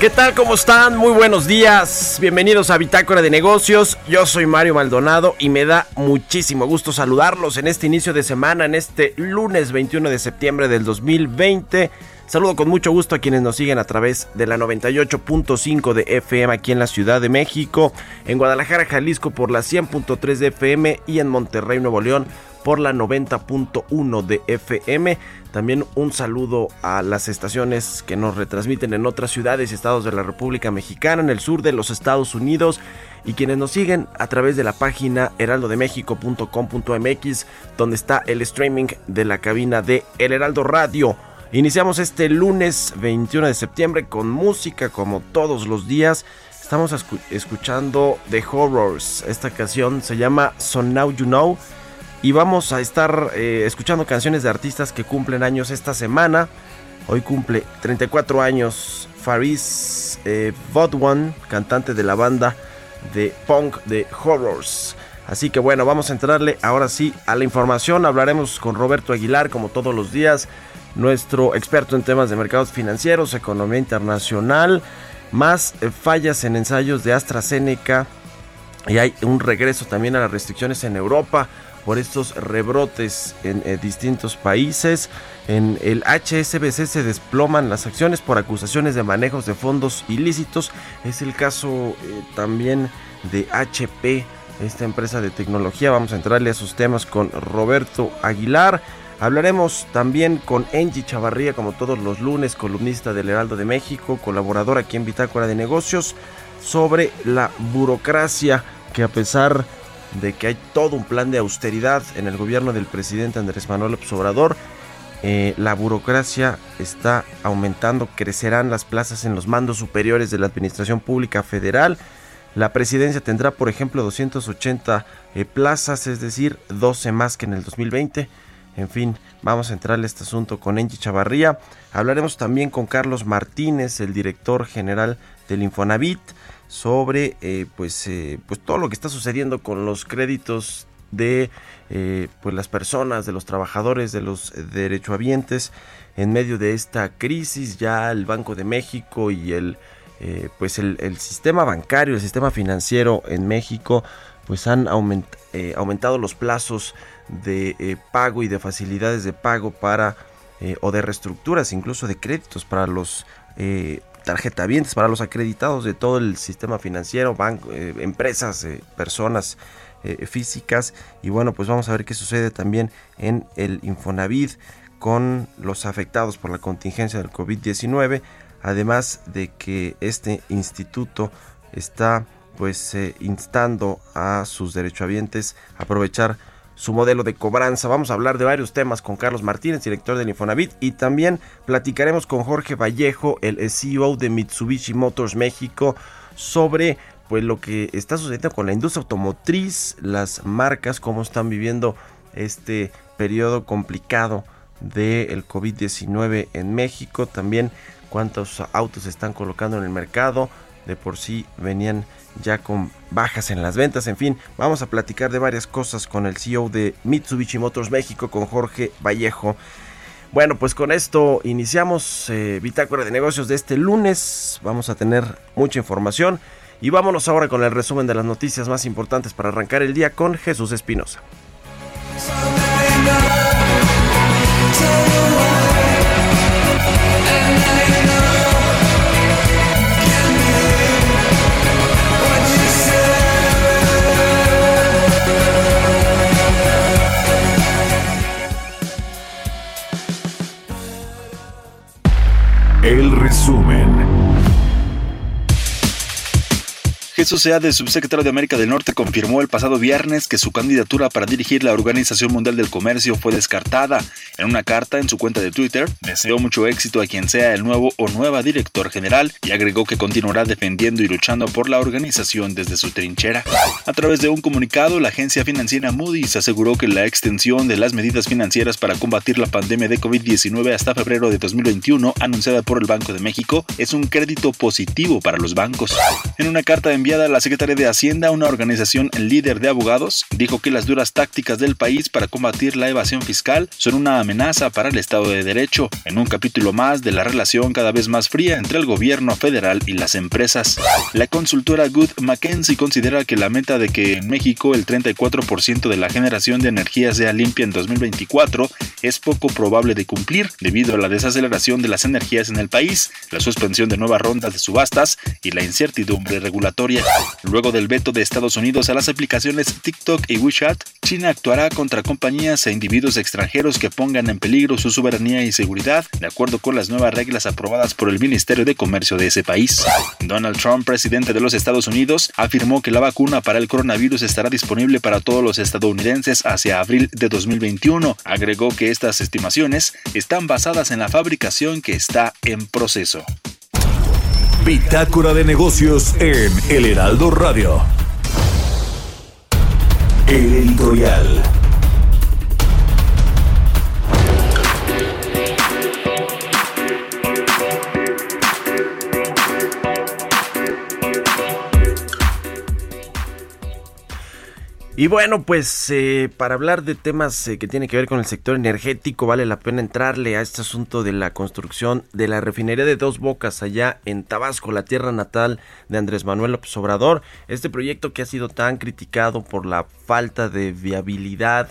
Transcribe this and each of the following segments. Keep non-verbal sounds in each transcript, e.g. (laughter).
¿Qué tal? ¿Cómo están? Muy buenos días. Bienvenidos a Bitácora de Negocios. Yo soy Mario Maldonado y me da muchísimo gusto saludarlos en este inicio de semana, en este lunes 21 de septiembre del 2020. Saludo con mucho gusto a quienes nos siguen a través de la 98.5 de FM aquí en la Ciudad de México, en Guadalajara, Jalisco por la 100.3 de FM y en Monterrey, Nuevo León por la 90.1 de FM. También un saludo a las estaciones que nos retransmiten en otras ciudades y estados de la República Mexicana, en el sur de los Estados Unidos y quienes nos siguen a través de la página heraldodemexico.com.mx donde está el streaming de la cabina de El Heraldo Radio. Iniciamos este lunes 21 de septiembre con música como todos los días. Estamos escuchando The Horrors. Esta canción se llama So Now You Know y vamos a estar eh, escuchando canciones de artistas que cumplen años esta semana. Hoy cumple 34 años Faris eh, Vodwan, cantante de la banda de punk de Horrors. Así que bueno, vamos a entrarle ahora sí a la información. Hablaremos con Roberto Aguilar, como todos los días, nuestro experto en temas de mercados financieros, economía internacional, más eh, fallas en ensayos de AstraZeneca. Y hay un regreso también a las restricciones en Europa por estos rebrotes en eh, distintos países. En el HSBC se desploman las acciones por acusaciones de manejos de fondos ilícitos. Es el caso eh, también de HP, esta empresa de tecnología. Vamos a entrarle a sus temas con Roberto Aguilar. Hablaremos también con Angie Chavarría, como todos los lunes, columnista del Heraldo de México, colaborador aquí en Bitácora de Negocios, sobre la burocracia que a pesar de que hay todo un plan de austeridad en el gobierno del presidente Andrés Manuel López Obrador. Eh, la burocracia está aumentando, crecerán las plazas en los mandos superiores de la Administración Pública Federal. La presidencia tendrá, por ejemplo, 280 eh, plazas, es decir, 12 más que en el 2020. En fin, vamos a entrarle a este asunto con Engie Chavarría. Hablaremos también con Carlos Martínez, el director general del Infonavit sobre eh, pues, eh, pues todo lo que está sucediendo con los créditos de eh, pues las personas, de los trabajadores, de los derechohabientes en medio de esta crisis. Ya el Banco de México y el pues el, el, sistema bancario, el sistema financiero en México, pues han aumentado los plazos de pago y de facilidades de pago para o de reestructuras, incluso de créditos para los tarjetavientes para los acreditados de todo el sistema financiero, eh, empresas, eh, personas eh, físicas. Y bueno, pues vamos a ver qué sucede también en el Infonavit con los afectados por la contingencia del COVID-19. Además de que este instituto está pues instando a sus derechohabientes a aprovechar su modelo de cobranza. Vamos a hablar de varios temas con Carlos Martínez, director del Infonavit, y también platicaremos con Jorge Vallejo, el CEO de Mitsubishi Motors México, sobre pues lo que está sucediendo con la industria automotriz, las marcas, cómo están viviendo este periodo complicado del COVID-19 en México, también cuántos autos se están colocando en el mercado, de por sí venían ya con bajas en las ventas, en fin, vamos a platicar de varias cosas con el CEO de Mitsubishi Motors México, con Jorge Vallejo. Bueno, pues con esto iniciamos eh, Bitácora de Negocios de este lunes, vamos a tener mucha información y vámonos ahora con el resumen de las noticias más importantes para arrancar el día con Jesús Espinosa. Jesús de subsecretario de América del Norte, confirmó el pasado viernes que su candidatura para dirigir la Organización Mundial del Comercio fue descartada. En una carta en su cuenta de Twitter, deseó mucho éxito a quien sea el nuevo o nueva director general y agregó que continuará defendiendo y luchando por la organización desde su trinchera. A través de un comunicado, la agencia financiera Moody's aseguró que la extensión de las medidas financieras para combatir la pandemia de COVID-19 hasta febrero de 2021, anunciada por el Banco de México, es un crédito positivo para los bancos. En una carta enviada la secretaria de Hacienda, una organización líder de abogados, dijo que las duras tácticas del país para combatir la evasión fiscal son una amenaza para el Estado de Derecho, en un capítulo más de la relación cada vez más fría entre el gobierno federal y las empresas. La consultora Good Mackenzie considera que la meta de que en México el 34% de la generación de energía sea limpia en 2024 es poco probable de cumplir debido a la desaceleración de las energías en el país, la suspensión de nuevas rondas de subastas y la incertidumbre regulatoria. Luego del veto de Estados Unidos a las aplicaciones TikTok y WeChat, China actuará contra compañías e individuos extranjeros que pongan en peligro su soberanía y seguridad, de acuerdo con las nuevas reglas aprobadas por el Ministerio de Comercio de ese país. Donald Trump, presidente de los Estados Unidos, afirmó que la vacuna para el coronavirus estará disponible para todos los estadounidenses hacia abril de 2021. Agregó que estas estimaciones están basadas en la fabricación que está en proceso. Bitácora de negocios en El Heraldo Radio. El editorial. Y bueno, pues eh, para hablar de temas eh, que tienen que ver con el sector energético, vale la pena entrarle a este asunto de la construcción de la refinería de Dos Bocas allá en Tabasco, la tierra natal de Andrés Manuel López Obrador. Este proyecto que ha sido tan criticado por la falta de viabilidad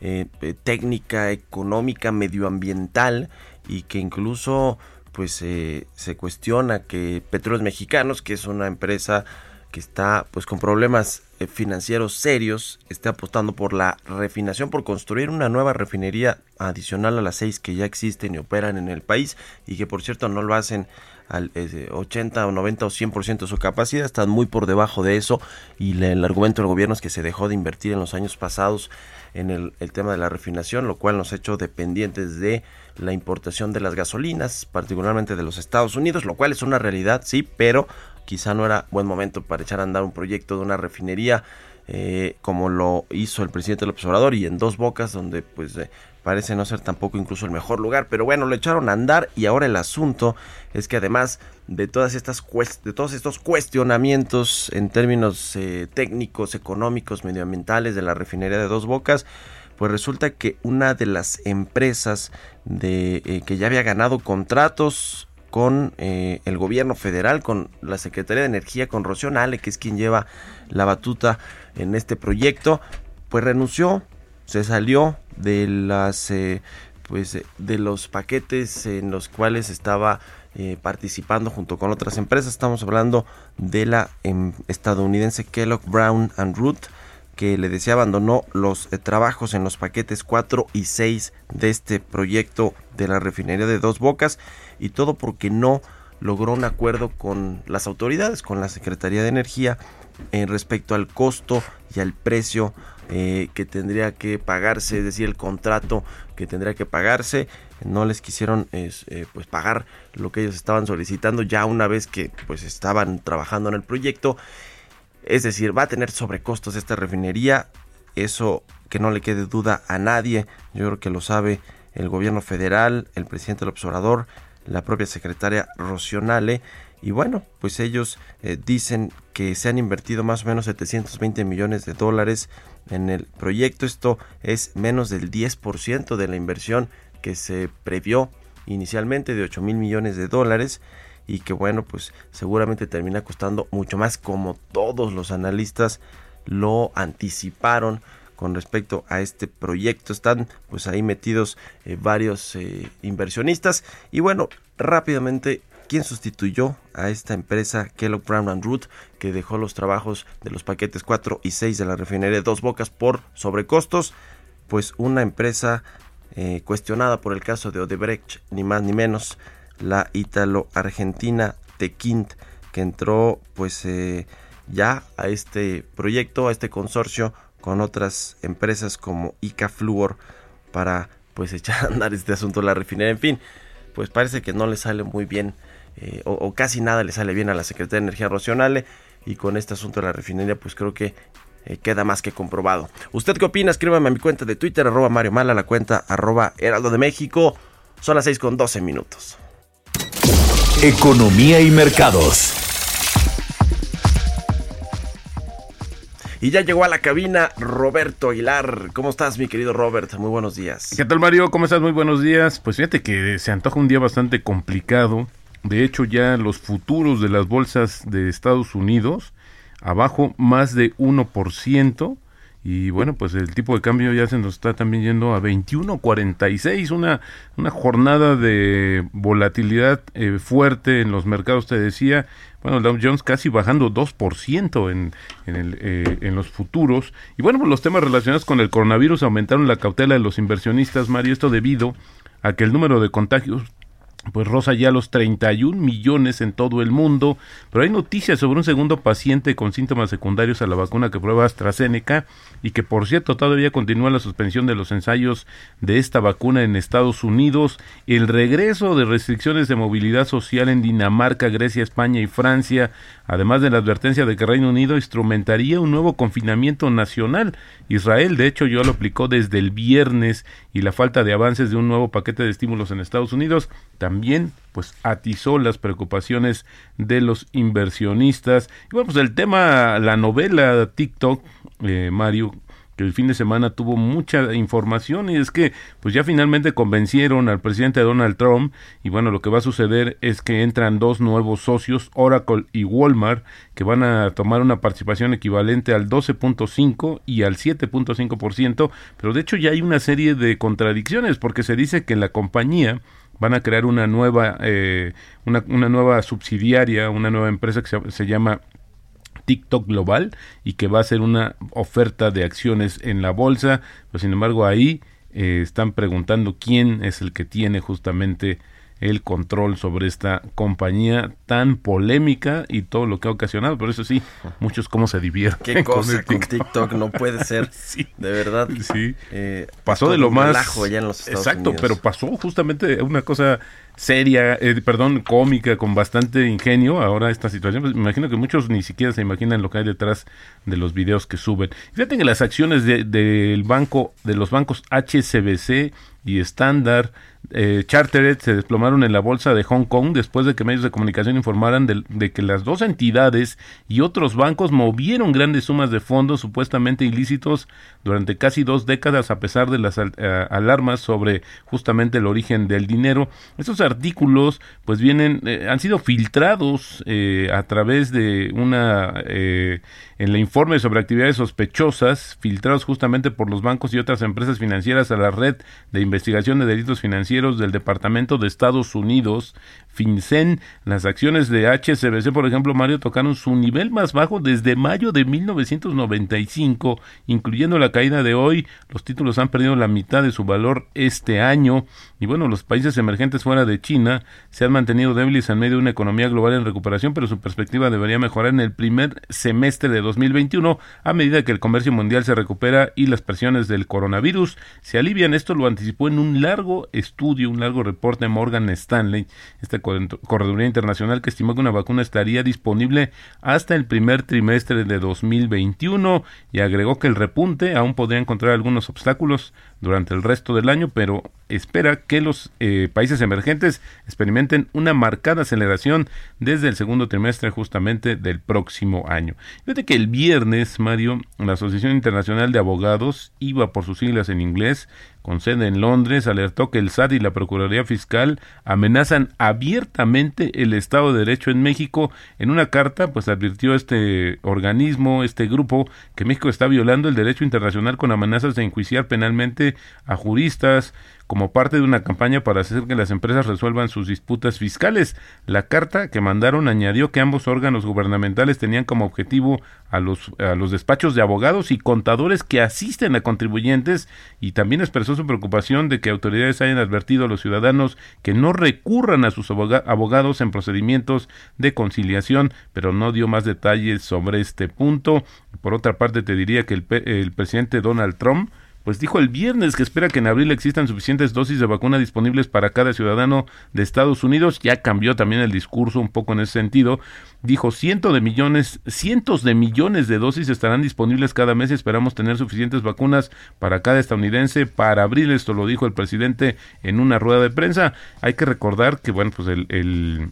eh, técnica, económica, medioambiental y que incluso pues se cuestiona que Petróleos Mexicanos, que es una empresa que está pues con problemas eh, financieros serios, esté apostando por la refinación, por construir una nueva refinería adicional a las seis que ya existen y operan en el país y que por cierto no lo hacen al 80 o 90 o 100% de su capacidad, están muy por debajo de eso. Y el argumento del gobierno es que se dejó de invertir en los años pasados en el, tema de la refinación, lo cual nos ha hecho dependientes de la importación de las gasolinas, particularmente de los Estados Unidos, lo cual es una realidad, sí, pero quizá no era buen momento para echar a andar un proyecto de una refinería eh, como lo hizo el presidente López Obrador y en dos bocas donde pues eh, parece no ser tampoco incluso el mejor lugar pero bueno lo echaron a andar y ahora el asunto es que además de todas estas de todos estos cuestionamientos en términos eh, técnicos económicos medioambientales de la refinería de dos bocas pues resulta que una de las empresas de que ya había ganado contratos con eh, el gobierno federal, con la Secretaría de Energía, con Rocío Nale, que es quien lleva la batuta en este proyecto, pues renunció, se salió de las eh, pues de los paquetes en los cuales estaba eh, participando junto con otras empresas. Estamos hablando de la em, estadounidense Kellogg Brown and Root que le decía abandonó los trabajos en los paquetes 4 y 6 de este proyecto de la refinería de Dos Bocas y todo porque no logró un acuerdo con las autoridades, con la Secretaría de Energía, en respecto al costo y al precio eh, que tendría que pagarse, es decir, el contrato que tendría que pagarse. No les quisieron eh, pues pagar lo que ellos estaban solicitando ya una vez que pues estaban trabajando en el proyecto. Es decir, va a tener sobrecostos esta refinería. Eso que no le quede duda a nadie. Yo creo que lo sabe el gobierno federal, el presidente del observador, la propia secretaria Rocionale. Y bueno, pues ellos eh, dicen que se han invertido más o menos 720 millones de dólares en el proyecto. Esto es menos del 10% de la inversión que se previó inicialmente de 8 mil millones de dólares y que bueno pues seguramente termina costando mucho más como todos los analistas lo anticiparon con respecto a este proyecto están pues ahí metidos eh, varios eh, inversionistas y bueno rápidamente quién sustituyó a esta empresa Kellogg Brown and Root que dejó los trabajos de los paquetes 4 y 6 de la refinería de Dos Bocas por sobrecostos pues una empresa eh, cuestionada por el caso de Odebrecht, ni más ni menos, la ítalo-argentina Tequint, que entró pues eh, ya a este proyecto, a este consorcio con otras empresas como Ica Fluor para pues (laughs) echar a andar este asunto de la refinería. En fin, pues parece que no le sale muy bien eh, o, casi nada le sale bien a la Secretaría de Energía Racional y con este asunto de la refinería pues creo que eh, queda más que comprobado. ¿Usted qué opina? Escríbame a mi cuenta de Twitter, arroba Mario Mala, la cuenta arroba Heraldo de México. Son las 6 con 12 minutos. Economía y mercados. Y ya llegó a la cabina Roberto Aguilar. ¿Cómo estás, mi querido Robert? Muy buenos días. ¿Qué tal, Mario? ¿Cómo estás? Muy buenos días. Pues fíjate que se antoja un día bastante complicado. De hecho, ya los futuros de las bolsas de Estados Unidos abajo más de 1%. Y bueno, pues el tipo de cambio ya se nos está también yendo a 21.46, una, una jornada de volatilidad eh, fuerte en los mercados, te decía. Bueno, Dow Jones casi bajando 2% en, en, el, eh, en los futuros. Y bueno, pues los temas relacionados con el coronavirus aumentaron la cautela de los inversionistas, Mario, esto debido a que el número de contagios pues rosa ya los 31 millones en todo el mundo, pero hay noticias sobre un segundo paciente con síntomas secundarios a la vacuna que prueba AstraZeneca y que por cierto todavía continúa la suspensión de los ensayos de esta vacuna en Estados Unidos, el regreso de restricciones de movilidad social en Dinamarca, Grecia, España y Francia, además de la advertencia de que Reino Unido instrumentaría un nuevo confinamiento nacional. Israel, de hecho, ya lo aplicó desde el viernes y la falta de avances de un nuevo paquete de estímulos en Estados Unidos también pues atizó las preocupaciones de los inversionistas. Y bueno, pues el tema, la novela TikTok, eh, Mario, que el fin de semana tuvo mucha información y es que pues ya finalmente convencieron al presidente Donald Trump y bueno lo que va a suceder es que entran dos nuevos socios Oracle y Walmart que van a tomar una participación equivalente al 12.5 y al 7.5% pero de hecho ya hay una serie de contradicciones porque se dice que la compañía van a crear una nueva, eh, una, una, nueva subsidiaria, una nueva empresa que se, llama TikTok Global y que va a ser una oferta de acciones en la bolsa. Pero sin embargo ahí eh, están preguntando quién es el que tiene justamente el control sobre esta compañía tan polémica y todo lo que ha ocasionado. Por eso sí, (laughs) muchos cómo se divierten. Qué cosa con, TikTok, no puede (laughs) ser. sí, de verdad. Sí. Eh, pasó de lo más. exacto, Unidos. pero pasó justamente una cosa seria, eh, perdón, cómica, con bastante ingenio ahora esta situación. Pues me imagino que muchos ni siquiera se imaginan lo que hay detrás de los videos que suben. Fíjate que las acciones del de, banco, de los bancos HSBC y Standard eh, Chartered se desplomaron en la bolsa de Hong Kong después de que medios de comunicación informaran de, de, que las dos entidades y otros bancos movieron grandes sumas de fondos supuestamente ilícitos durante casi dos décadas a pesar de las uh, alarmas sobre justamente el origen del dinero. Estos artículos pues vienen, eh, han sido filtrados eh, a través de una eh, en el informe sobre actividades sospechosas filtrados justamente por los bancos y otras empresas financieras a la red de investigación de delitos financieros del Departamento de Estados Unidos, FinCEN. Las acciones de HSBC, por ejemplo, Mario, tocaron su nivel más bajo desde mayo de 1995, incluyendo la caída de hoy. Los títulos han perdido la mitad de su valor este año. Y bueno, los países emergentes fuera de China se han mantenido débiles en medio de una economía global en recuperación, pero su perspectiva debería mejorar en el primer semestre de 2021 a medida que el comercio mundial se recupera y las presiones del coronavirus se alivian. Esto lo anticipó en un largo estudio, un largo reporte de Morgan Stanley, esta correduría internacional que estimó que una vacuna estaría disponible hasta el primer trimestre de 2021 y agregó que el repunte aún podría encontrar algunos obstáculos, durante el resto del año, pero espera que los eh, países emergentes experimenten una marcada aceleración desde el segundo trimestre justamente del próximo año. Fíjate que el viernes, Mario, la Asociación Internacional de Abogados, IVA por sus siglas en inglés, con sede en Londres, alertó que el SAT y la Procuraduría Fiscal amenazan abiertamente el Estado de Derecho en México. En una carta, pues advirtió este organismo, este grupo, que México está violando el derecho internacional con amenazas de enjuiciar penalmente a juristas, como parte de una campaña para hacer que las empresas resuelvan sus disputas fiscales. La carta que mandaron añadió que ambos órganos gubernamentales tenían como objetivo a los, a los despachos de abogados y contadores que asisten a contribuyentes y también expresó su preocupación de que autoridades hayan advertido a los ciudadanos que no recurran a sus abogados en procedimientos de conciliación, pero no dio más detalles sobre este punto. Por otra parte, te diría que el, el presidente Donald Trump pues dijo el viernes que espera que en abril existan suficientes dosis de vacuna disponibles para cada ciudadano de Estados Unidos. Ya cambió también el discurso un poco en ese sentido. Dijo cientos de millones, cientos de millones de dosis estarán disponibles cada mes esperamos tener suficientes vacunas para cada estadounidense para abril. Esto lo dijo el presidente en una rueda de prensa. Hay que recordar que, bueno, pues el, el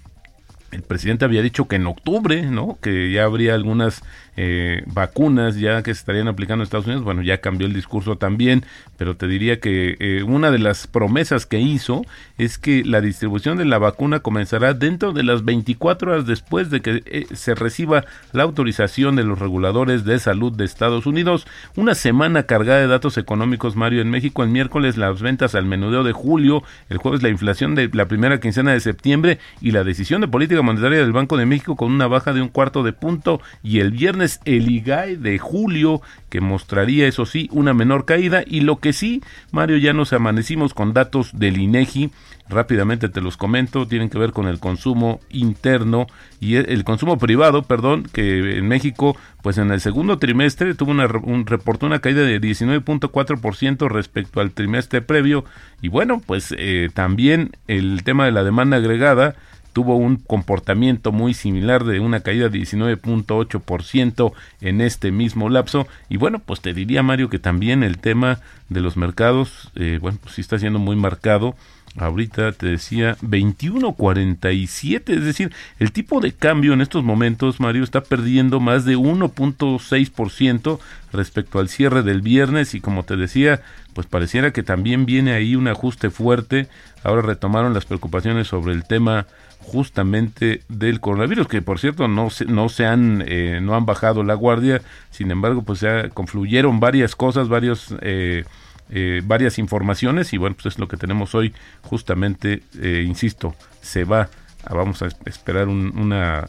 el presidente había dicho que en octubre, ¿no? Que ya habría algunas eh, vacunas ya que se estarían aplicando en Estados Unidos. Bueno, ya cambió el discurso también, pero te diría que eh, una de las promesas que hizo es que la distribución de la vacuna comenzará dentro de las 24 horas después de que eh, se reciba la autorización de los reguladores de salud de Estados Unidos. Una semana cargada de datos económicos, Mario, en México. El miércoles las ventas al menudeo de julio, el jueves la inflación de la primera quincena de septiembre y la decisión de política monetaria del Banco de México con una baja de un cuarto de punto y el viernes el IGAE de julio que mostraría eso sí una menor caída. Y lo que sí Mario ya nos amanecimos con datos del INEGI. Rápidamente te los comento tienen que ver con el consumo interno y el, consumo privado perdón que en México pues en el segundo trimestre tuvo una un, reportó una caída de 19.4% respecto al trimestre previo. Y bueno pues eh, también el tema de la demanda agregada tuvo un comportamiento muy similar de una caída de 19.8% en este mismo lapso. Y bueno, pues te diría Mario que también el tema de los mercados, eh, bueno, pues sí está siendo muy marcado. Ahorita te decía 21.47, es decir, el tipo de cambio en estos momentos, Mario, está perdiendo más de 1.6% respecto al cierre del viernes y como te decía, pues pareciera que también viene ahí un ajuste fuerte. Ahora retomaron las preocupaciones sobre el tema justamente del coronavirus, que por cierto no se, no se han, eh, no han bajado la guardia, sin embargo, pues ya confluyeron varias cosas, varios, eh, eh, varias informaciones y bueno, pues es lo que tenemos hoy, justamente, insisto, se va, vamos a esperar una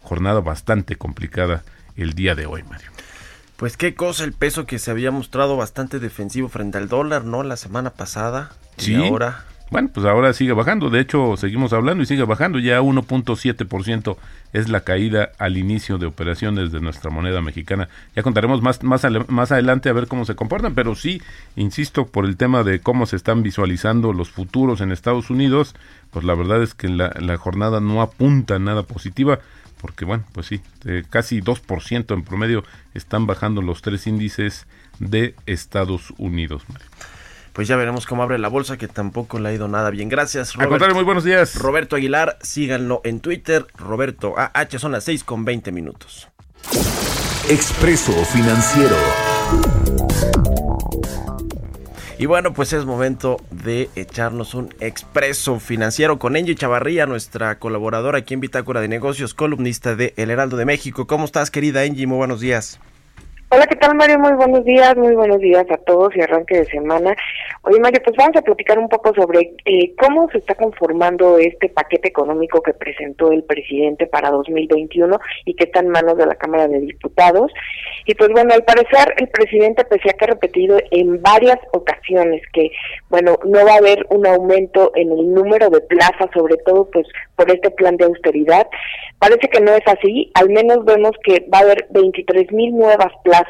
jornada bastante complicada el día de hoy, Mario. Pues qué cosa el peso que se había mostrado bastante defensivo frente al dólar, ¿no? La semana pasada. Sí. Y ahora bueno, pues ahora sigue bajando. De hecho, seguimos hablando y sigue bajando. Ya 1.7% es la caída al inicio de operaciones de nuestra moneda mexicana. Ya contaremos más, más, más adelante a ver cómo se comportan, pero sí, insisto, por el tema de cómo se están visualizando los futuros en Estados Unidos, pues la verdad es que la, jornada no apunta nada positiva porque bueno, pues sí, casi 2% en promedio están bajando los tres índices de Estados Unidos pues ya veremos cómo abre la bolsa, que tampoco le ha ido nada bien. Gracias, Roberto. muy buenos días. Roberto Aguilar, síganlo en Twitter, Roberto AH, son las 6 con 20 minutos. Expreso Financiero. Y bueno, pues es momento de echarnos un expreso financiero con Angie Chavarría, nuestra colaboradora aquí en Bitácora de Negocios, columnista de El Heraldo de México. ¿Cómo estás, querida Angie? Muy buenos días. Hola, ¿qué tal Mario? Muy buenos días, muy buenos días a todos y arranque de semana. Oye Mario, pues vamos a platicar un poco sobre eh, cómo se está conformando este paquete económico que presentó el presidente para 2021 y que está en manos de la Cámara de Diputados. Y pues bueno, al parecer el presidente, pese a que ha repetido en varias ocasiones que, bueno, no va a haber un aumento en el número de plazas, sobre todo pues por este plan de austeridad, parece que no es así, al menos vemos que va a haber 23 mil nuevas plazas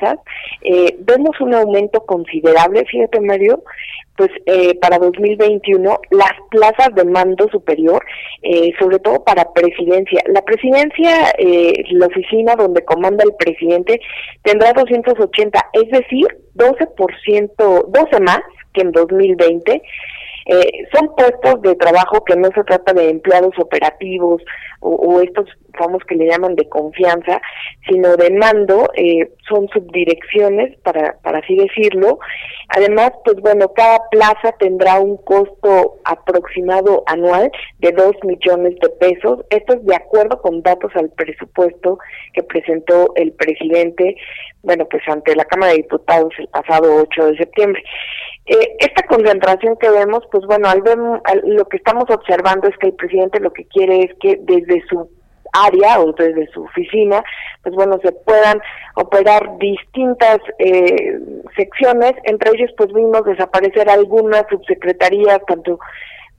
eh, vemos un aumento considerable, fíjate Mario, pues eh, para 2021 las plazas de mando superior, eh, sobre todo para presidencia. La presidencia, eh, la oficina donde comanda el presidente, tendrá 280, es decir, 12%, 12 más que en 2020. Eh, son puestos de trabajo que no se trata de empleados operativos o, estos famosos que le llaman de confianza, sino de mando, eh, son subdirecciones, para, para así decirlo. Además, pues bueno, cada plaza tendrá un costo aproximado anual de 2 millones de pesos. Esto es de acuerdo con datos al presupuesto que presentó el presidente, bueno, pues ante la Cámara de Diputados el pasado 8 de septiembre. Eh, esta concentración que vemos, pues bueno, al ver, lo que estamos observando es que el presidente lo que quiere es que desde su área o desde su oficina, pues bueno, se puedan operar distintas eh, secciones, entre ellos pues vimos desaparecer algunas subsecretarías, tanto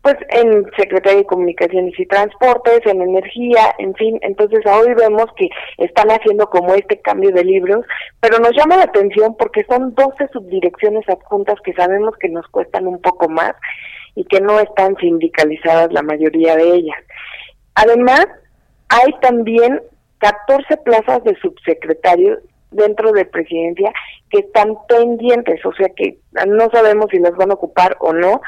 pues en Secretaría de Comunicaciones y Transportes, en Energía, en fin, entonces hoy vemos que están haciendo como este cambio de libros, pero nos llama la atención porque son 12 subdirecciones adjuntas que sabemos que nos cuestan un poco más y que no están sindicalizadas la mayoría de ellas. Además, hay también 14 plazas de subsecretarios dentro de presidencia que están pendientes, o sea que no sabemos si las van a ocupar o no,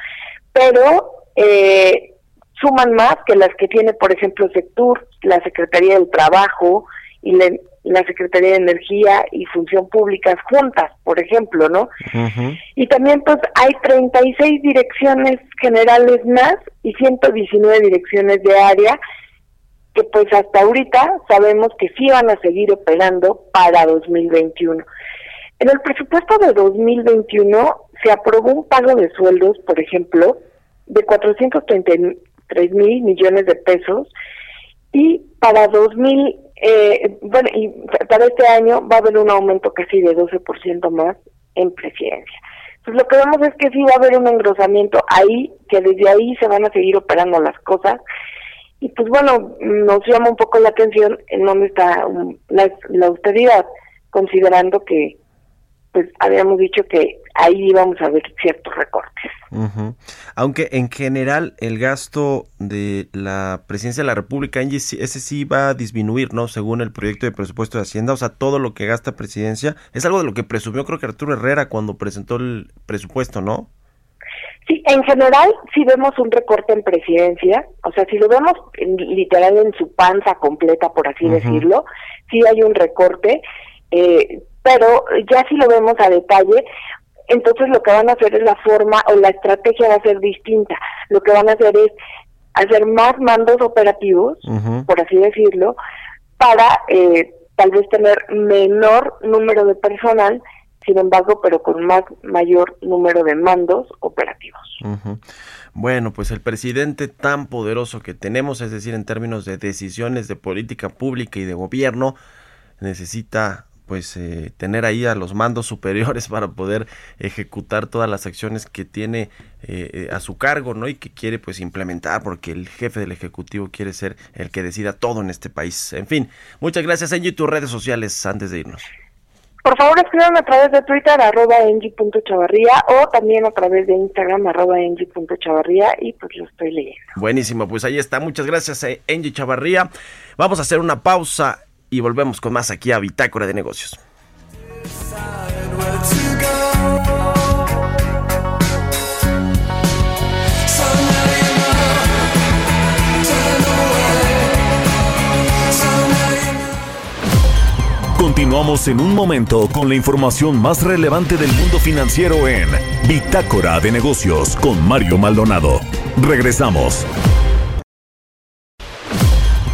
pero eh, suman más que las que tiene, por ejemplo, Sectur, la Secretaría del Trabajo y la, Secretaría de Energía y Función Pública juntas, por ejemplo, ¿no? Y también, pues, hay 36 direcciones generales más y 119 direcciones de área que, pues, hasta ahorita sabemos que sí van a seguir operando para 2021. En el presupuesto de 2021 se aprobó un pago de sueldos, por ejemplo, de 433 mil millones de pesos y para 2000, eh, bueno, y para este año va a haber un aumento casi de 12% más en presidencia. Entonces lo que vemos es que sí va a haber un engrosamiento ahí, que desde ahí se van a seguir operando las cosas. Y pues bueno, nos llama un poco la atención en dónde está la, la austeridad, considerando que pues habíamos dicho que ahí íbamos a ver ciertos recortes. Aunque en general el gasto de la presidencia de la República, ese sí va a disminuir, ¿no? Según el proyecto de presupuesto de Hacienda, o sea, todo lo que gasta presidencia es algo de lo que presumió creo que Arturo Herrera cuando presentó el presupuesto, ¿no? Sí, en general sí vemos un recorte en presidencia, o sea, si lo vemos literal en su panza completa, por así decirlo, sí hay un recorte, eh, pero ya si lo vemos a detalle, entonces lo que van a hacer es la forma o la estrategia va a ser distinta. Lo que van a hacer es hacer más mandos operativos, por así decirlo, para eh, tal vez tener menor número de personal, sin embargo, pero con más mayor número de mandos operativos. Bueno, pues el presidente tan poderoso que tenemos, es decir, en términos de decisiones de política pública y de gobierno, necesita pues eh, tener ahí a los mandos superiores (laughs) para poder ejecutar todas las acciones que tiene eh, eh, a su cargo, ¿no? Y que quiere pues implementar porque el jefe del ejecutivo quiere ser el que decida todo en este país. En fin, muchas gracias Angie, tus redes sociales antes de irnos. Por favor, escríbanme a través de Twitter, arroba engie.chavarría, o también a través de Instagram, arroba engie.chavarría, y pues lo estoy leyendo. Buenísimo, pues ahí está. Muchas gracias, Engie Chavarría. Vamos a hacer una pausa y volvemos con más aquí a Bitácora de Negocios. Continuamos en un momento con la información más relevante del mundo financiero en Bitácora de Negocios con Mario Maldonado. Regresamos.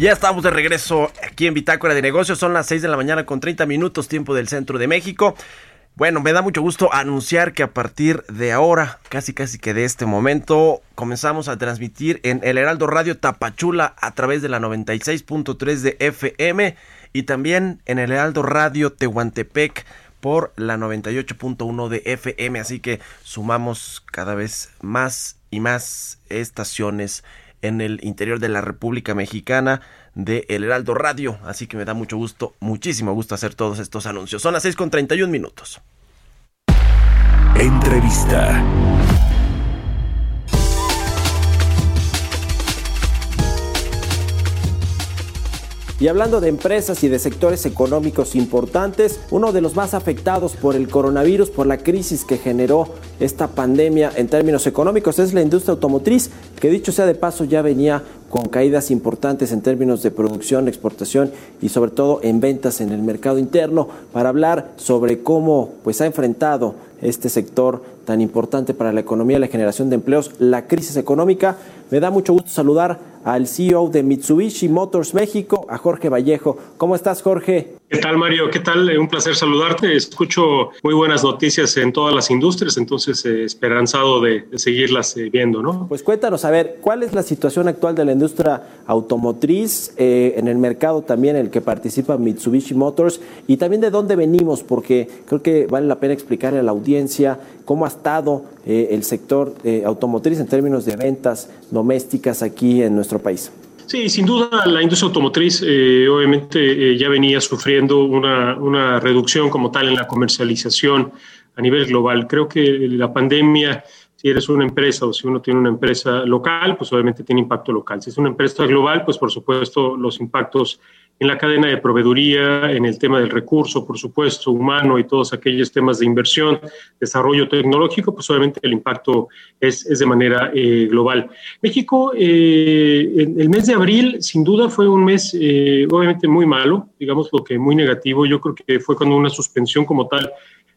Ya estamos de regreso aquí en Bitácora de Negocios. Son las 6 de la mañana con 30 minutos, tiempo del centro de México. Bueno, me da mucho gusto anunciar que a partir de ahora, casi casi que de este momento, comenzamos a transmitir en el Heraldo Radio Tapachula a través de la 96.3 de FM y también en el Heraldo Radio Tehuantepec por la 98.1 de FM. Así que sumamos cada vez más y más estaciones en el interior de la República Mexicana de El Heraldo Radio. Así que me da mucho gusto, muchísimo gusto hacer todos estos anuncios. Son las 6 con 31 minutos. Entrevista. Y hablando de empresas y de sectores económicos importantes, uno de los más afectados por el coronavirus, por la crisis que generó esta pandemia en términos económicos, es la industria automotriz, que dicho sea de paso ya venía con caídas importantes en términos de producción, exportación y sobre todo en ventas en el mercado interno, para hablar sobre cómo pues, ha enfrentado este sector tan importante para la economía la generación de empleos, la crisis económica. Me da mucho gusto saludar al CEO de Mitsubishi Motors México, a Jorge Vallejo. ¿Cómo estás, Jorge? ¿Qué tal, Mario? ¿Qué tal? Un placer saludarte. Escucho muy buenas noticias en todas las industrias, entonces eh, esperanzado de, seguirlas eh, viendo, ¿no? Pues cuéntanos, a ver, ¿cuál es la situación actual de la industria automotriz eh, en el mercado también en el que participa Mitsubishi Motors y también de dónde venimos? Porque creo que vale la pena explicarle a la audiencia cómo ha estado el sector automotriz en términos de ventas domésticas aquí en nuestro país. Sí, sin duda la industria automotriz eh, obviamente eh, ya venía sufriendo una, una, reducción como tal en la comercialización a nivel global. Creo que la pandemia, si eres una empresa o si uno tiene una empresa local, pues obviamente tiene impacto local. Si es una empresa global, pues por supuesto los impactos en la cadena de proveeduría, en el tema del recurso, por supuesto, humano y todos aquellos temas de inversión, desarrollo tecnológico, pues obviamente el impacto es, es de manera eh, global. México, eh, el mes de abril, sin duda fue un mes eh, obviamente muy malo, digamos lo que muy negativo. Yo creo que fue cuando una suspensión como tal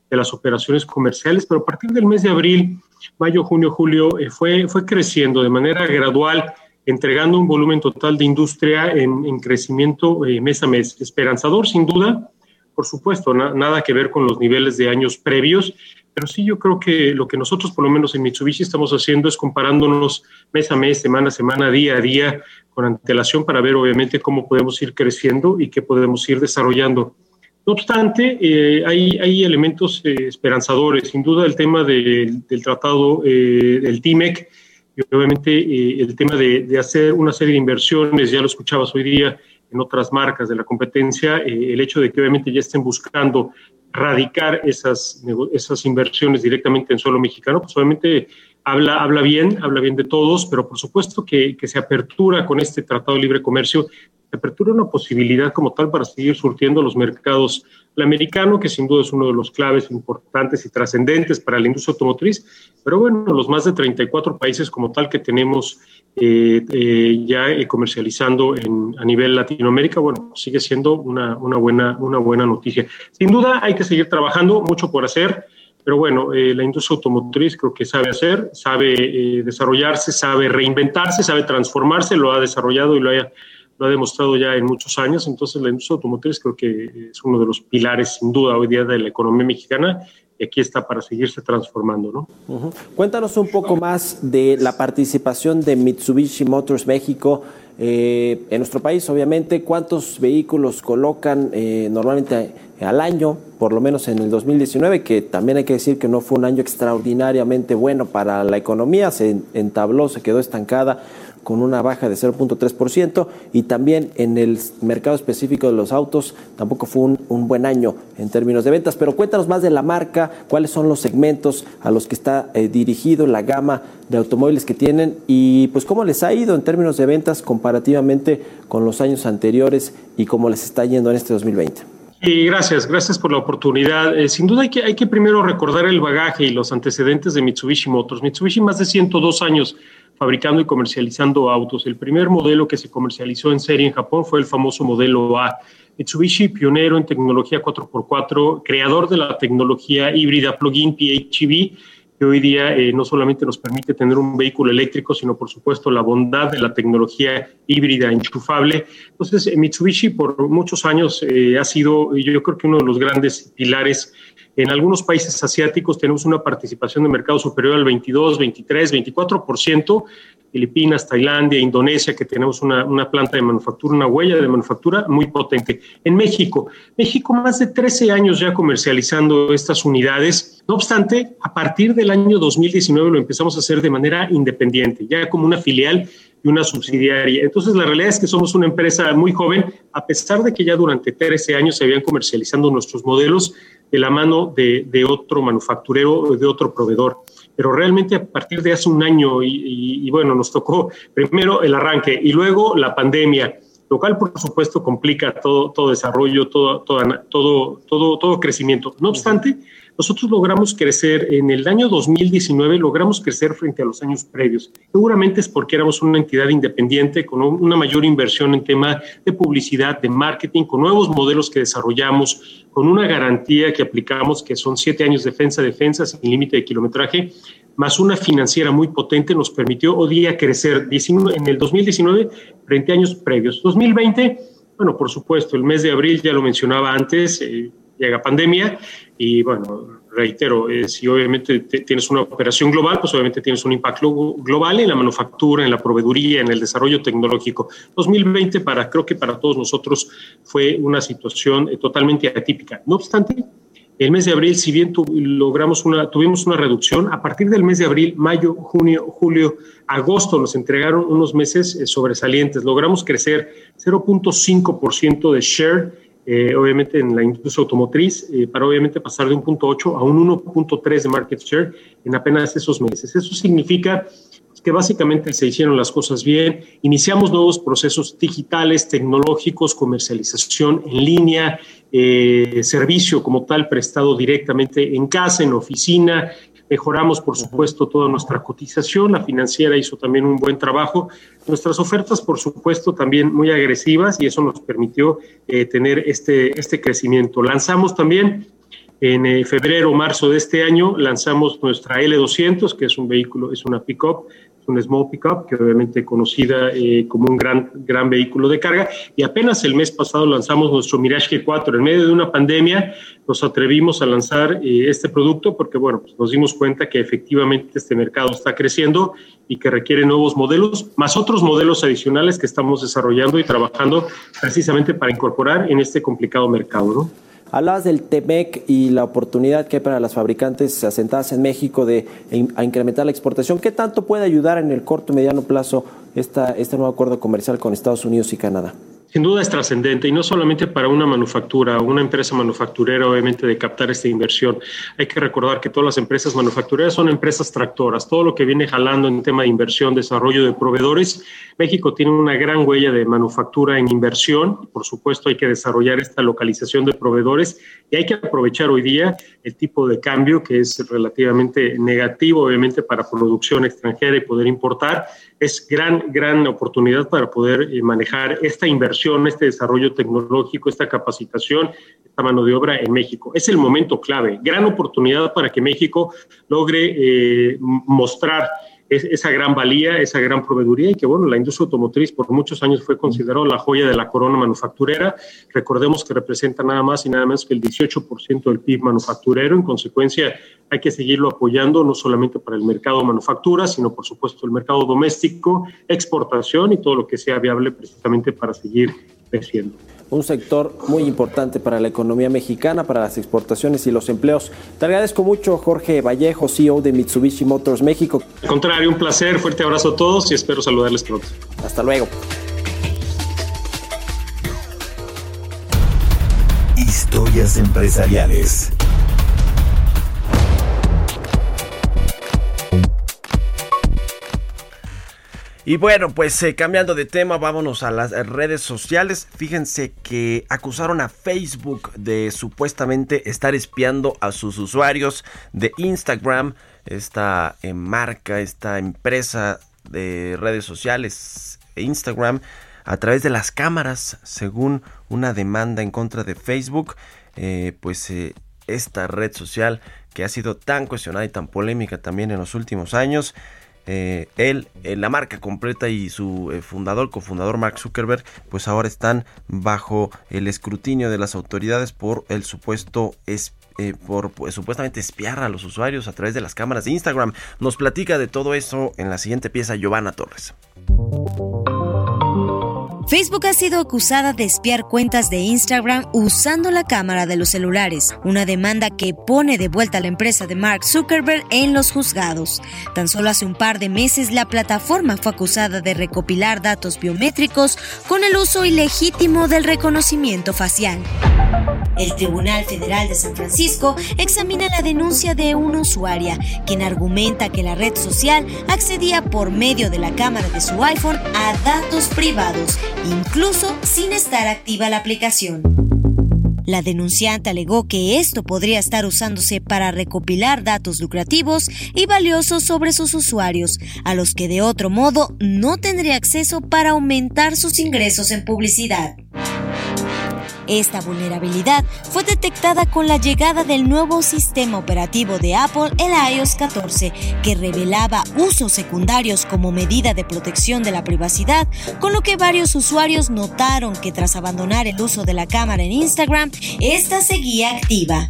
de las operaciones comerciales, pero a partir del mes de abril, mayo, junio, julio, fue, fue creciendo de manera gradual entregando un volumen total de industria en, crecimiento eh, mes a mes. Esperanzador, sin duda, por supuesto, nada que ver con los niveles de años previos, pero sí yo creo que lo que nosotros, por lo menos en Mitsubishi, estamos haciendo es comparándonos mes a mes, semana a semana, día a día, con antelación para ver obviamente cómo podemos ir creciendo y qué podemos ir desarrollando. No obstante, eh, hay, hay, elementos eh, esperanzadores. Sin duda, el tema del tratado del TIMEC y obviamente eh, el tema de, de, hacer una serie de inversiones, ya lo escuchabas hoy día en otras marcas de la competencia, eh, el hecho de que obviamente ya estén buscando radicar esas, esas inversiones directamente en suelo mexicano, pues obviamente habla, habla bien, habla bien de todos, pero por supuesto que, que se apertura con este Tratado de Libre Comercio apertura una posibilidad como tal para seguir surtiendo los mercados. El americano, que sin duda es uno de los claves importantes y trascendentes para la industria automotriz, pero bueno, los más de 34 países como tal que tenemos eh, eh, ya eh, comercializando en, a nivel Latinoamérica, bueno, sigue siendo una, una, buena, una buena noticia. Sin duda hay que seguir trabajando, mucho por hacer. Pero bueno, la industria automotriz creo que sabe hacer, sabe desarrollarse, sabe reinventarse, sabe transformarse, lo ha desarrollado y lo ha lo ha demostrado ya en muchos años. Entonces, la industria automotriz creo que es uno de los pilares, sin duda, hoy día de la economía mexicana y aquí está para seguirse transformando. ¿no? Cuéntanos un poco más de la participación de Mitsubishi Motors México. Eh, en nuestro país, obviamente, ¿cuántos vehículos colocan eh, normalmente al año, por lo menos en el 2019, que también hay que decir que no fue un año extraordinariamente bueno para la economía, se entabló, se quedó estancada con una baja de 0.3% y también en el mercado específico de los autos tampoco fue un, buen año en términos de ventas. Pero cuéntanos más de la marca, cuáles son los segmentos a los que está eh, dirigido la gama de automóviles que tienen y pues cómo les ha ido en términos de ventas comparativamente con los años anteriores y cómo les está yendo en este 2020. Y gracias, gracias por la oportunidad. Eh, sin duda hay que, hay que primero recordar el bagaje y los antecedentes de Mitsubishi Motors. Mitsubishi más de 102 años fabricando y comercializando autos. El primer modelo que se comercializó en serie en Japón fue el famoso modelo A. Mitsubishi, pionero en tecnología 4x4, creador de la tecnología híbrida plug-in PHEV, que hoy día eh, no solamente nos permite tener un vehículo eléctrico, sino por supuesto la bondad de la tecnología híbrida enchufable. Entonces, eh, Mitsubishi por muchos años eh, ha sido, yo creo que uno de los grandes pilares en algunos países asiáticos tenemos una participación de mercado superior al 22, 23, 24%. Filipinas, Tailandia, Indonesia, que tenemos una, planta de manufactura, una huella de manufactura muy potente. En México, México más de 13 años ya comercializando estas unidades. No obstante, a partir del año 2019 lo empezamos a hacer de manera independiente, ya como una filial y una subsidiaria. Entonces, la realidad es que somos una empresa muy joven, a pesar de que ya durante 13 años se habían comercializando nuestros modelos de la mano de, de otro manufacturero de otro proveedor. Pero realmente a partir de hace un año y, y, bueno, nos tocó primero el arranque y luego la pandemia, lo cual por supuesto complica todo, todo desarrollo, todo, todo, todo, todo, todo crecimiento. No obstante, nosotros logramos crecer en el año 2019, logramos crecer frente a los años previos. Seguramente es porque éramos una entidad independiente con una mayor inversión en tema de publicidad, de marketing, con nuevos modelos que desarrollamos, con una garantía que aplicamos que son siete años de defensa, defensa sin límite de kilometraje, más una financiera muy potente nos permitió hoy día crecer en el 2019 frente a años previos. 2020, bueno, por supuesto, el mes de abril ya lo mencionaba antes, eh, llega pandemia y bueno, reitero, eh, si obviamente tienes una operación global, pues obviamente tienes un impacto global en la manufactura, en la proveeduría, en el desarrollo tecnológico. 2020 para, creo que para todos nosotros fue una situación eh, totalmente atípica. No obstante, el mes de abril, si bien tu, logramos una, tuvimos una reducción, a partir del mes de abril, mayo, junio, julio, agosto nos entregaron unos meses eh, sobresalientes. Logramos crecer 0.5% de share eh, obviamente en la industria automotriz, eh, para obviamente pasar de un punto 8 a un 1.3 de market share en apenas esos meses. Eso significa que básicamente se hicieron las cosas bien, iniciamos nuevos procesos digitales, tecnológicos, comercialización en línea, eh, servicio como tal prestado directamente en casa, en oficina, Mejoramos, por supuesto, toda nuestra cotización. La financiera hizo también un buen trabajo. Nuestras ofertas, por supuesto, también muy agresivas y eso nos permitió eh, tener este, este crecimiento. Lanzamos también en eh, febrero o marzo de este año, lanzamos nuestra L200, que es un vehículo, es una pick-up un small pickup, que obviamente conocida eh, como un gran, gran vehículo de carga. Y apenas el mes pasado lanzamos nuestro Mirage G4. En medio de una pandemia nos atrevimos a lanzar eh, este producto porque, bueno, pues nos dimos cuenta que efectivamente este mercado está creciendo y que requiere nuevos modelos, más otros modelos adicionales que estamos desarrollando y trabajando precisamente para incorporar en este complicado mercado, ¿no? Hablabas del TEMEC y la oportunidad que hay para las fabricantes asentadas en México de incrementar la exportación. ¿Qué tanto puede ayudar en el corto y mediano plazo esta, este nuevo acuerdo comercial con Estados Unidos y Canadá? Sin duda es trascendente y no solamente para una manufactura una empresa manufacturera, obviamente, de captar esta inversión. Hay que recordar que todas las empresas manufactureras son empresas tractoras. Todo lo que viene jalando en tema de inversión, desarrollo de proveedores, México tiene una gran huella de manufactura en inversión. Por supuesto, hay que desarrollar esta localización de proveedores y hay que aprovechar hoy día el tipo de cambio que es relativamente negativo, obviamente, para producción extranjera y poder importar. Es gran, gran oportunidad para poder eh, manejar esta inversión, este desarrollo tecnológico, esta capacitación, esta mano de obra en México. Es el momento clave, gran oportunidad para que México logre eh, mostrar esa gran valía, esa gran proveeduría y que, bueno, la industria automotriz por muchos años fue considerada la joya de la corona manufacturera. Recordemos que representa nada más y nada menos que el 18% del PIB manufacturero. En consecuencia, hay que seguirlo apoyando no solamente para el mercado manufactura, sino por supuesto el mercado doméstico, exportación y todo lo que sea viable precisamente para seguir creciendo un sector muy importante para la economía mexicana, para las exportaciones y los empleos. Te agradezco mucho, Jorge Vallejo, CEO de Mitsubishi Motors México. Al contrario, un placer, fuerte abrazo a todos y espero saludarles pronto. Hasta luego. Historias empresariales. Y bueno, pues eh, cambiando de tema, vámonos a las redes sociales. Fíjense que acusaron a Facebook de supuestamente estar espiando a sus usuarios de Instagram, esta eh, marca, esta empresa de redes sociales, Instagram, a través de las cámaras, según una demanda en contra de Facebook. Eh, pues esta red social que ha sido tan cuestionada y tan polémica también en los últimos años. Eh, él, eh, la marca completa y su eh, fundador, cofundador Mark Zuckerberg, pues ahora están bajo el escrutinio de las autoridades por el supuesto por pues, supuestamente espiar a los usuarios a través de las cámaras de Instagram. Nos platica de todo eso en la siguiente pieza Giovanna Torres. Facebook ha sido acusada de espiar cuentas de Instagram usando la cámara de los celulares, una demanda que pone de vuelta a la empresa de Mark Zuckerberg en los juzgados. Tan solo hace un par de meses la plataforma fue acusada de recopilar datos biométricos con el uso ilegítimo del reconocimiento facial. El Tribunal Federal de San Francisco examina la denuncia de una usuaria, quien argumenta que la red social accedía por medio de la cámara de su iPhone a datos privados incluso sin estar activa la aplicación. La denunciante alegó que esto podría estar usándose para recopilar datos lucrativos y valiosos sobre sus usuarios, a los que de otro modo no tendría acceso para aumentar sus ingresos en publicidad. Esta vulnerabilidad fue detectada con la llegada del nuevo sistema operativo de Apple, el iOS 14, que revelaba usos secundarios como medida de protección de la privacidad, con lo que varios usuarios notaron que tras abandonar el uso de la cámara en Instagram, esta seguía activa.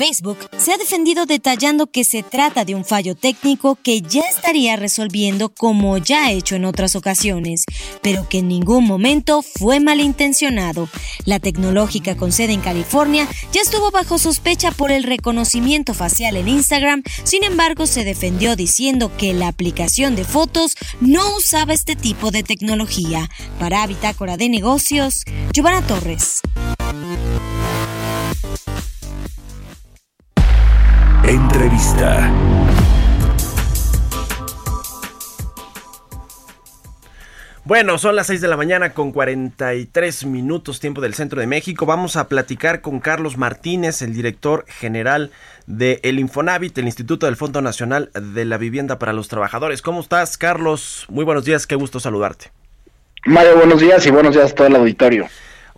Facebook se ha defendido detallando que se trata de un fallo técnico que ya estaría resolviendo como ya ha hecho en otras ocasiones, pero que en ningún momento fue malintencionado. La tecnológica con sede en California ya estuvo bajo sospecha por el reconocimiento facial en Instagram, sin embargo se defendió diciendo que la aplicación de fotos no usaba este tipo de tecnología. Para Bitácora de Negocios, Giovanna Torres. Entrevista. Bueno, son las 6 de la mañana con 43 minutos tiempo del centro de México. Vamos a platicar con Carlos Martínez, el director general de el Infonavit, el Instituto del Fondo Nacional de la Vivienda para los Trabajadores. ¿Cómo estás, Carlos? Muy buenos días, qué gusto saludarte. Mario, buenos días y buenos días a todo el auditorio.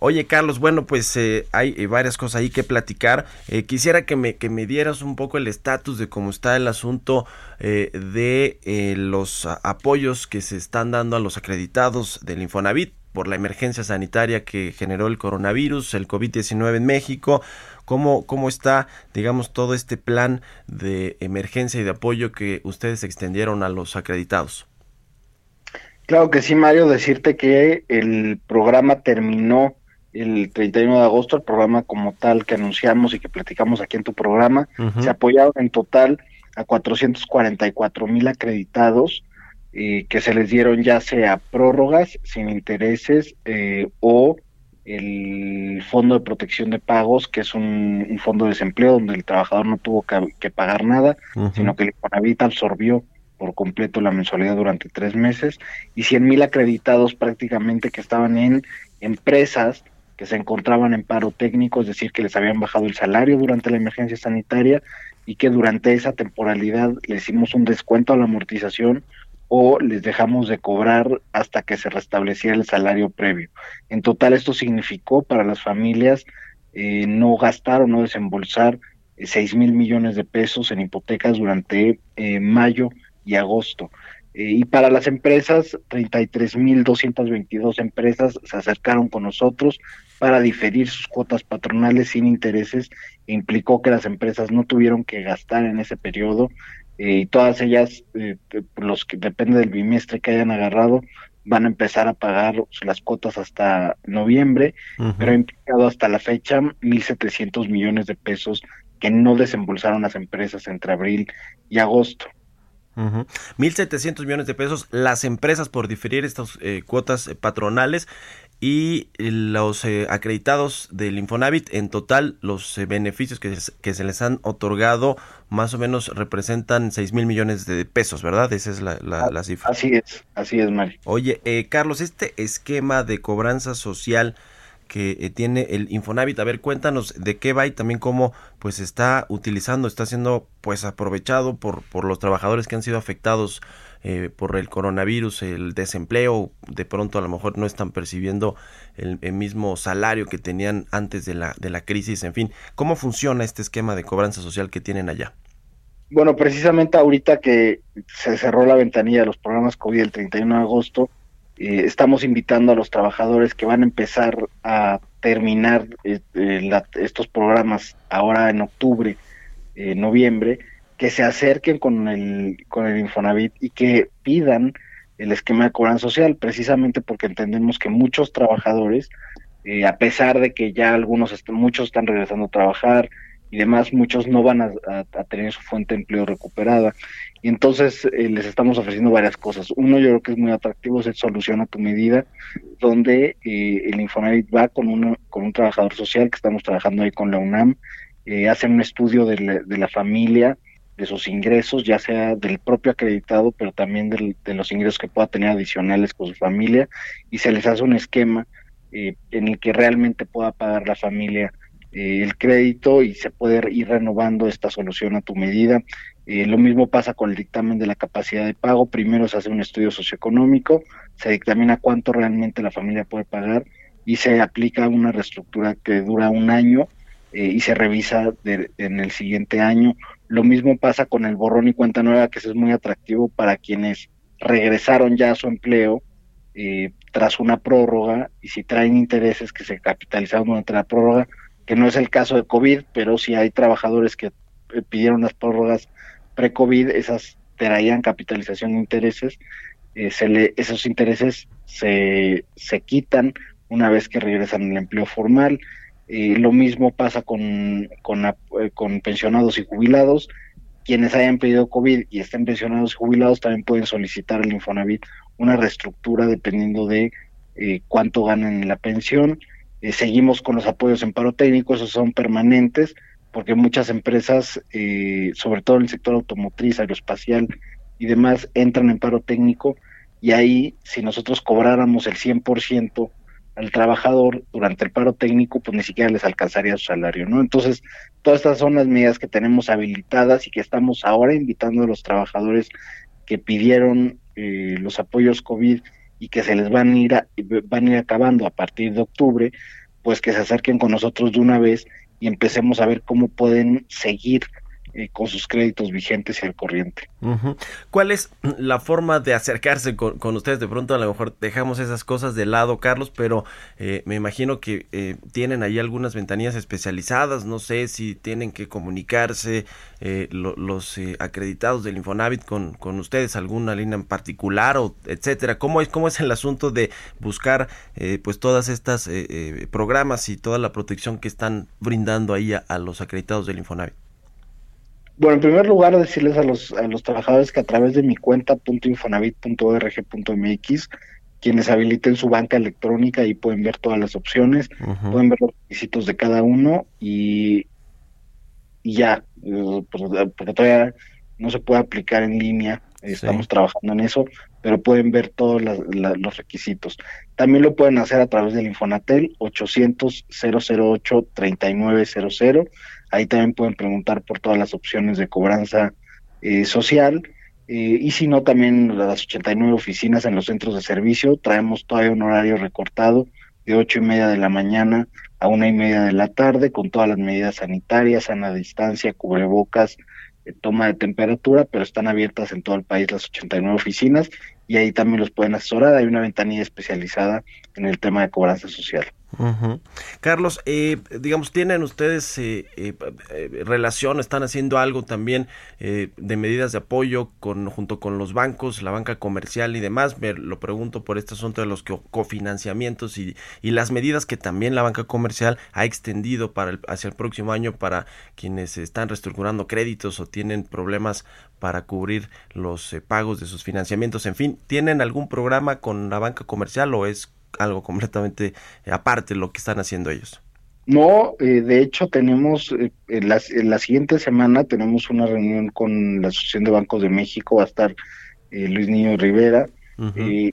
Oye, Carlos, bueno, pues eh, hay eh, varias cosas ahí que platicar. Eh, quisiera que me, que me dieras un poco el estatus de cómo está el asunto de los apoyos que se están dando a los acreditados del Infonavit por la emergencia sanitaria que generó el coronavirus, el COVID-19 en México. ¿Cómo, ¿Cómo está, digamos, todo este plan de emergencia y de apoyo que ustedes extendieron a los acreditados? Claro que sí, Mario, decirte que el programa terminó el 31 de agosto, el programa como tal que anunciamos y que platicamos aquí en tu programa, se apoyaron en total a 444 mil acreditados eh, que se les dieron ya sea prórrogas sin intereses eh, o el Fondo de Protección de Pagos, que es un, fondo de desempleo donde el trabajador no tuvo que, pagar nada, sino que el Infonavit absorbió por completo la mensualidad durante tres meses, y 100 mil acreditados prácticamente que estaban en empresas que se encontraban en paro técnico, es decir, que les habían bajado el salario durante la emergencia sanitaria y que durante esa temporalidad les hicimos un descuento a la amortización o les dejamos de cobrar hasta que se restableciera el salario previo. En total esto significó para las familias eh, no gastar o no desembolsar eh, seis mil millones de pesos en hipotecas durante eh, mayo y agosto. Eh, y para las empresas, 33.222 empresas se acercaron con nosotros para diferir sus cuotas patronales sin intereses. implicó que las empresas no tuvieron que gastar en ese periodo eh, y todas ellas, eh, los que depende del bimestre que hayan agarrado, van a empezar a pagar las cuotas hasta noviembre, pero ha implicado hasta la fecha 1.700 millones de pesos que no desembolsaron las empresas entre abril y agosto. 1.700 millones de pesos las empresas por diferir estas eh, cuotas eh, patronales y los eh, acreditados del Infonavit en total los beneficios que, que, se les han otorgado más o menos representan 6 mil millones de pesos, ¿verdad? Esa es la, la, cifra. Así es, así es, Mari. Oye, Carlos, este esquema de cobranza social que eh, tiene el Infonavit. A ver, cuéntanos de qué va y también cómo pues está utilizando, está siendo pues aprovechado por, por los trabajadores que han sido afectados eh, por el coronavirus, el desempleo, de pronto a lo mejor no están percibiendo el, mismo salario que tenían antes de la, de la crisis, en fin, ¿cómo funciona este esquema de cobranza social que tienen allá? Bueno, precisamente ahorita que se cerró la ventanilla de los programas COVID el 31 de agosto, eh, estamos invitando a los trabajadores que van a empezar a terminar eh, estos programas ahora en octubre, noviembre, que se acerquen con el, con el Infonavit y que pidan el esquema de cobranza social, precisamente porque entendemos que muchos trabajadores, eh, a pesar de que ya algunos, muchos están regresando a trabajar y demás, muchos no van a, tener su fuente de empleo recuperada. Y entonces eh, les estamos ofreciendo varias cosas. Uno, yo creo que es muy atractivo, es el Solución a tu Medida, donde eh, el Infonavit va con, uno, con un trabajador social que estamos trabajando ahí con la UNAM, hacen un estudio de la, de la familia, de sus ingresos, ya sea del propio acreditado, pero también de los ingresos que pueda tener adicionales con su familia, y se les hace un esquema eh, en el que realmente pueda pagar la familia eh, el crédito y se puede ir renovando esta solución a tu medida. Eh, lo mismo pasa con el dictamen de la capacidad de pago. Primero se hace un estudio socioeconómico, se dictamina cuánto realmente la familia puede pagar y se aplica una reestructura que dura un año y se revisa en el siguiente año lo mismo pasa con el borrón y cuenta nueva, que es muy atractivo para quienes regresaron ya a su empleo eh, tras una prórroga y si traen intereses que se capitalizaron durante la prórroga, que no es el caso de COVID, pero si hay trabajadores que eh, pidieron las prórrogas pre-COVID, esas traían capitalización de intereses, eh, se le, esos intereses se, se quitan una vez que regresan al empleo formal lo mismo pasa con, con, eh, con, pensionados y jubilados. Quienes hayan pedido COVID y estén pensionados y jubilados también pueden solicitar al Infonavit una reestructura dependiendo de eh, cuánto ganan en la pensión. Eh, seguimos con los apoyos en paro técnico, esos son permanentes, porque muchas empresas, sobre todo en el sector automotriz, aeroespacial y demás, entran en paro técnico y ahí, si nosotros cobráramos el 100% al trabajador durante el paro técnico, pues ni siquiera les alcanzaría su salario, ¿no? Entonces, todas estas son las medidas que tenemos habilitadas y que estamos ahora invitando a los trabajadores que pidieron eh, los apoyos COVID y que se les van a ir van a ir acabando a partir de octubre, pues que se acerquen con nosotros de una vez y empecemos a ver cómo pueden seguir eh, con sus créditos vigentes y al corriente. ¿Cuál es la forma de acercarse con, ustedes? De pronto a lo mejor dejamos esas cosas de lado, Carlos, pero eh, me imagino que eh, tienen ahí algunas ventanillas especializadas, no sé si tienen que comunicarse los acreditados del Infonavit con, con ustedes, alguna línea en particular, o etcétera. ¿Cómo es, cómo es el asunto de buscar pues todas estas programas y toda la protección que están brindando ahí a los acreditados del Infonavit? Bueno, en primer lugar, decirles a los, a los trabajadores que a través de mi cuenta .infonavit.org.mx, quienes habiliten su banca electrónica, ahí pueden ver todas las opciones, pueden ver los requisitos de cada uno y, ya, eh, porque todavía no se puede aplicar en línea, estamos trabajando en eso, pero pueden ver todos los requisitos. También lo pueden hacer a través del Infonatel 800 008 3900 Ahí también pueden preguntar por todas las opciones de cobranza eh, social. Eh, y si no, también las 89 oficinas en los centros de servicio. Traemos todavía un horario recortado de ocho y media de la mañana a una y media de la tarde con todas las medidas sanitarias, sana distancia, cubrebocas, eh, toma de temperatura, pero están abiertas en todo el país las 89 oficinas y ahí también los pueden asesorar. Hay una ventanilla especializada en el tema de cobranza social. Carlos, eh, digamos, ¿tienen ustedes eh, eh, relación, están haciendo algo también de medidas de apoyo con, junto con los bancos, la banca comercial y demás? Me lo pregunto por este asunto de los cofinanciamientos y, y las medidas que también la banca comercial ha extendido para el, hacia el próximo año para quienes están reestructurando créditos o tienen problemas para cubrir los pagos de sus financiamientos. En fin, ¿tienen algún programa con la banca comercial o es algo completamente aparte de lo que están haciendo ellos. No, eh, de hecho tenemos, eh, en, la, siguiente semana tenemos una reunión con la Asociación de Bancos de México, va a estar eh, Luis Niño Rivera,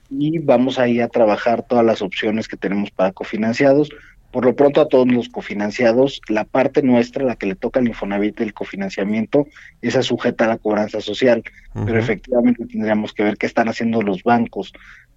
y vamos ahí a trabajar todas las opciones que tenemos para cofinanciados. Por lo pronto a todos los cofinanciados, la parte nuestra, la que le toca al Infonavit del cofinanciamiento, esa sujeta a la cobranza social, pero efectivamente tendríamos que ver qué están haciendo los bancos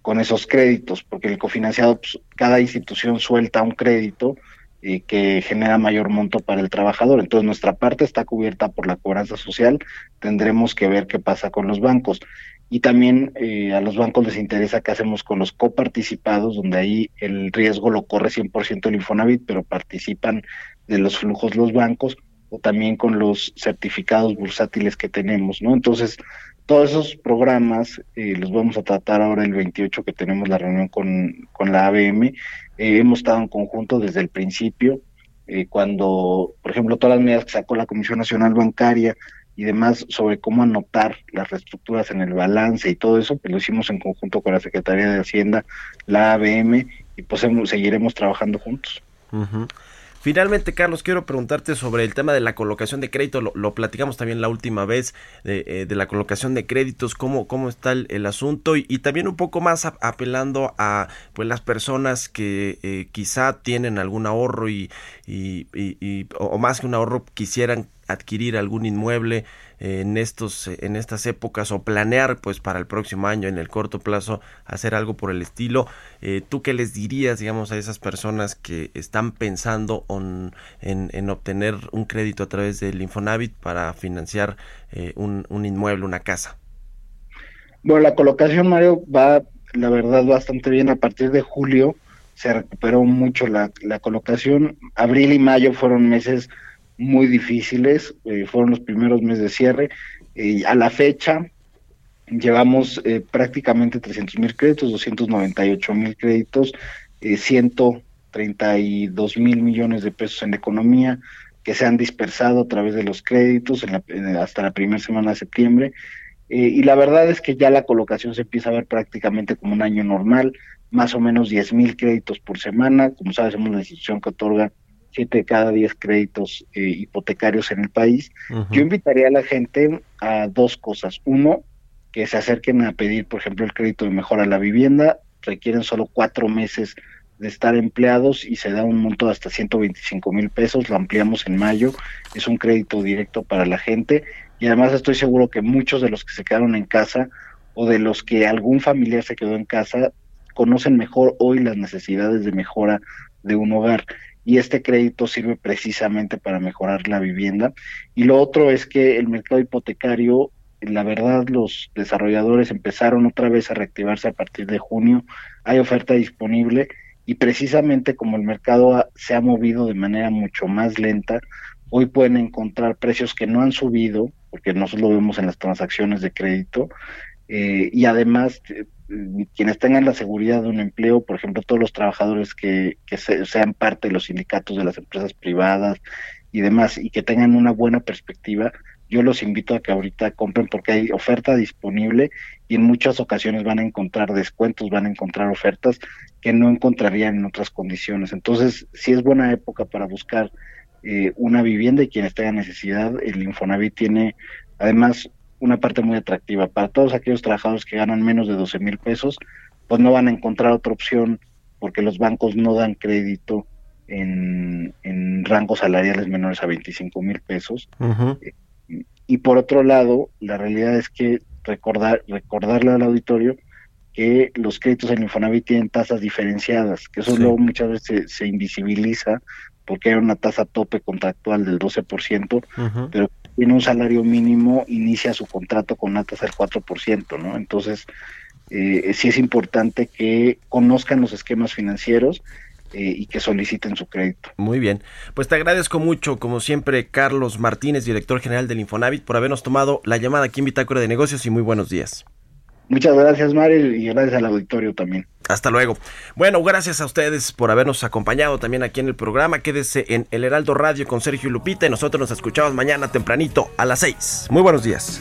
con esos créditos, porque el cofinanciado, pues, cada institución suelta un crédito y que genera mayor monto para el trabajador. Entonces nuestra parte está cubierta por la cobranza social, tendremos que ver qué pasa con los bancos. Y también eh, a los bancos les interesa qué hacemos con los coparticipados, donde ahí el riesgo lo corre 100% el Infonavit, pero participan de los flujos los bancos, o también con los certificados bursátiles que tenemos, ¿no? Entonces, todos esos programas eh, los vamos a tratar ahora el 28 que tenemos la reunión con, con la ABM. Eh, hemos estado en conjunto desde el principio, eh, cuando, por ejemplo, todas las medidas que sacó la Comisión Nacional Bancaria y demás sobre cómo anotar las reestructuras en el balance y todo eso, pues lo hicimos en conjunto con la Secretaría de Hacienda, la ABM, y pues seguiremos trabajando juntos. Finalmente, Carlos, quiero preguntarte sobre el tema de la colocación de crédito. Lo, platicamos también la última vez eh, de, la colocación de créditos, cómo, cómo está el, asunto y, también un poco más apelando a pues las personas que eh, quizá tienen algún ahorro y, o más que un ahorro quisieran adquirir algún inmueble en estos en estas épocas o planear pues para el próximo año en el corto plazo hacer algo por el estilo. Eh, tú qué les dirías digamos a esas personas que están pensando en, obtener un crédito a través del Infonavit para financiar eh, un, inmueble una casa bueno la colocación Mario va la verdad bastante bien. A partir de julio se recuperó mucho la, la colocación. Abril y mayo fueron meses muy difíciles, eh, fueron los primeros meses de cierre. y a la fecha llevamos eh, prácticamente 300 mil créditos, 298 mil créditos, eh, 132 mil millones de pesos en economía que se han dispersado a través de los créditos hasta la primera semana de septiembre. Eh, y la verdad es que ya la colocación se empieza a ver prácticamente como un año normal, más o menos 10 mil créditos por semana. Como sabes, somos la institución que otorga siete de cada diez créditos eh, hipotecarios en el país. Yo invitaría a la gente a dos cosas. Uno, que se acerquen a pedir, por ejemplo, el crédito de mejora a la vivienda. Requieren solo cuatro meses de estar empleados y se da un monto de hasta 125 mil pesos. Lo ampliamos en mayo. Es un crédito directo para la gente. Y además estoy seguro que muchos de los que se quedaron en casa o de los que algún familiar se quedó en casa conocen mejor hoy las necesidades de mejora de un hogar y este crédito sirve precisamente para mejorar la vivienda. Y lo otro es que el mercado hipotecario, la verdad, los desarrolladores empezaron otra vez a reactivarse a partir de junio, hay oferta disponible y precisamente como el mercado se ha movido de manera mucho más lenta, hoy pueden encontrar precios que no han subido, porque nosotros lo vemos en las transacciones de crédito, eh, y además eh, quienes tengan la seguridad de un empleo, por ejemplo, todos los trabajadores que, sean parte de los sindicatos de las empresas privadas y demás, y que tengan una buena perspectiva, yo los invito a que ahorita compren porque hay oferta disponible y en muchas ocasiones van a encontrar descuentos, van a encontrar ofertas que no encontrarían en otras condiciones. Entonces, si es buena época para buscar eh, una vivienda y quienes tengan necesidad, el Infonavit tiene además una parte muy atractiva. Para todos aquellos trabajadores que ganan menos de 12 mil pesos, pues no van a encontrar otra opción porque los bancos no dan crédito en, rangos salariales menores a 25 mil pesos. y por otro lado, la realidad es que recordar, recordarle al auditorio que los créditos en Infonavit tienen tasas diferenciadas, que eso luego muchas veces se, invisibiliza porque hay una tasa tope contractual del 12%, pero tiene un salario mínimo, inicia su contrato con una tasa del 4%, ¿no? Entonces, eh, sí es importante que conozcan los esquemas financieros eh, y que soliciten su crédito. Muy bien, pues te agradezco mucho, como siempre, Carlos Martínez, director general del Infonavit, por habernos tomado la llamada aquí en Bitácora de Negocios y muy buenos días. Muchas gracias, Mario, y gracias al auditorio también. Hasta luego. Bueno, gracias a ustedes por habernos acompañado también aquí en el programa. Quédese en El Heraldo Radio con Sergio Lupita y nosotros nos escuchamos mañana tempranito a las 6. Muy buenos días.